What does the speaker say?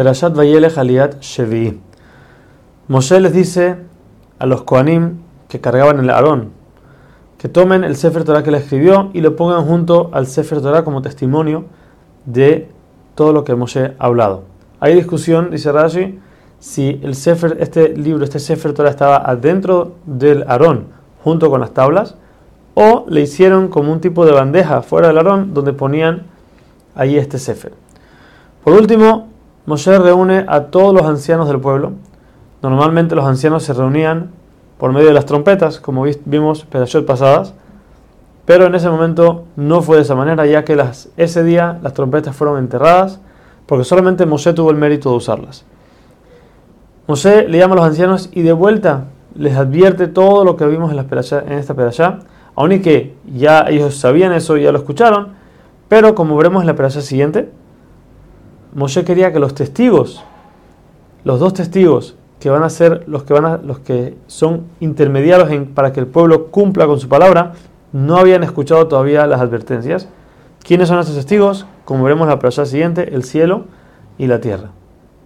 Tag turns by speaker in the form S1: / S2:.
S1: Perashat Vayelech Aliat Shevi. Moshe les dice a los Koanim que cargaban el Aarón que tomen el Sefer Torah que le escribió y lo pongan junto al Sefer Torah como testimonio de todo lo que Moshe ha hablado. Hay discusión, dice Rashi, si el Sefer, este libro, este Sefer Torah estaba adentro del Aarón junto con las tablas o le hicieron como un tipo de bandeja fuera del Aarón donde ponían ahí este Sefer. Por último, Moshe reúne a todos los ancianos del pueblo. Normalmente los ancianos se reunían por medio de las trompetas, como vimos en pasadas, pero en ese momento no fue de esa manera, ya que las, ese día las trompetas fueron enterradas, porque solamente Moshe tuvo el mérito de usarlas. Moshe le llama a los ancianos y de vuelta les advierte todo lo que vimos en, la en esta perashá, aun y que ya ellos sabían eso y ya lo escucharon, pero como veremos en la perashá siguiente, Moshe quería que los testigos, los dos testigos que van a ser los que, van a, los que son intermediarios para que el pueblo cumpla con su palabra, no habían escuchado todavía las advertencias. ¿Quiénes son esos testigos? Como veremos en la persona siguiente, el cielo y la tierra.